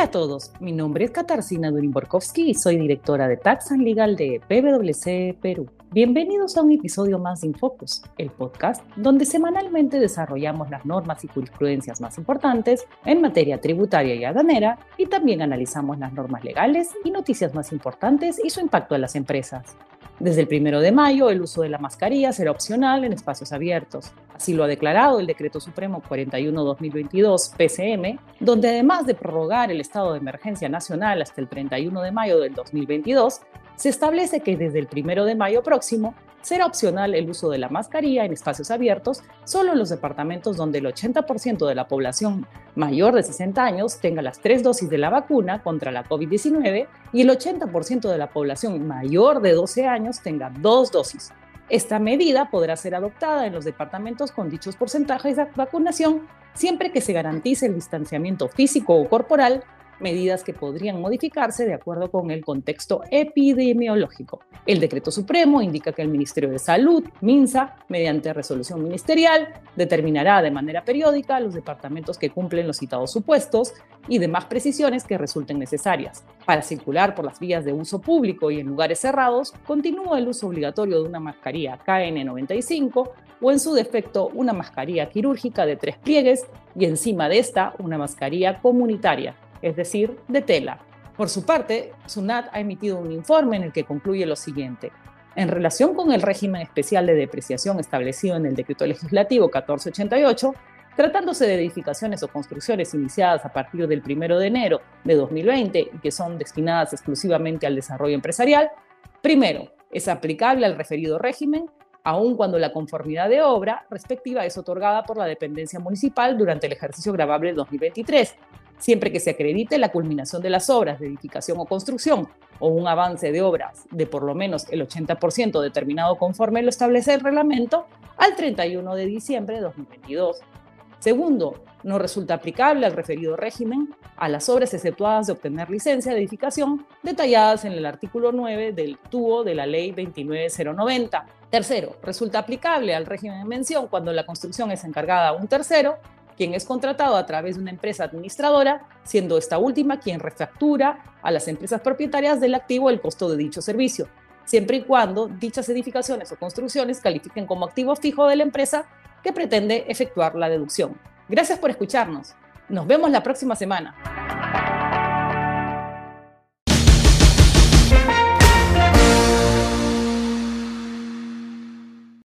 a todos, mi nombre es Katarzyna Durin-Borkowski y soy directora de Tax and Legal de PwC Perú. Bienvenidos a un episodio más de Infocus, el podcast donde semanalmente desarrollamos las normas y jurisprudencias más importantes en materia tributaria y aduanera y también analizamos las normas legales y noticias más importantes y su impacto en las empresas. Desde el primero de mayo, el uso de la mascarilla será opcional en espacios abiertos. Así lo ha declarado el Decreto Supremo 41-2022 PCM, donde además de prorrogar el estado de emergencia nacional hasta el 31 de mayo del 2022, se establece que desde el primero de mayo próximo será opcional el uso de la mascarilla en espacios abiertos solo en los departamentos donde el 80% de la población mayor de 60 años tenga las tres dosis de la vacuna contra la COVID-19 y el 80% de la población mayor de 12 años tenga dos dosis. Esta medida podrá ser adoptada en los departamentos con dichos porcentajes de vacunación siempre que se garantice el distanciamiento físico o corporal medidas que podrían modificarse de acuerdo con el contexto epidemiológico. El decreto supremo indica que el Ministerio de Salud, MINSA, mediante resolución ministerial, determinará de manera periódica los departamentos que cumplen los citados supuestos y demás precisiones que resulten necesarias. Para circular por las vías de uso público y en lugares cerrados, continúa el uso obligatorio de una mascarilla KN95 o en su defecto una mascarilla quirúrgica de tres pliegues y encima de esta una mascarilla comunitaria es decir, de tela. Por su parte, SUNAT ha emitido un informe en el que concluye lo siguiente. En relación con el régimen especial de depreciación establecido en el Decreto Legislativo 1488, tratándose de edificaciones o construcciones iniciadas a partir del 1 de enero de 2020 y que son destinadas exclusivamente al desarrollo empresarial, primero, es aplicable al referido régimen, aun cuando la conformidad de obra respectiva es otorgada por la dependencia municipal durante el ejercicio grabable 2023, siempre que se acredite la culminación de las obras de edificación o construcción o un avance de obras de por lo menos el 80% determinado conforme lo establece el reglamento al 31 de diciembre de 2022. Segundo, no resulta aplicable al referido régimen a las obras exceptuadas de obtener licencia de edificación detalladas en el artículo 9 del TUO de la Ley 29090. Tercero, resulta aplicable al régimen de mención cuando la construcción es encargada a un tercero quien es contratado a través de una empresa administradora, siendo esta última quien refactura a las empresas propietarias del activo el costo de dicho servicio, siempre y cuando dichas edificaciones o construcciones califiquen como activo fijo de la empresa que pretende efectuar la deducción. Gracias por escucharnos. Nos vemos la próxima semana.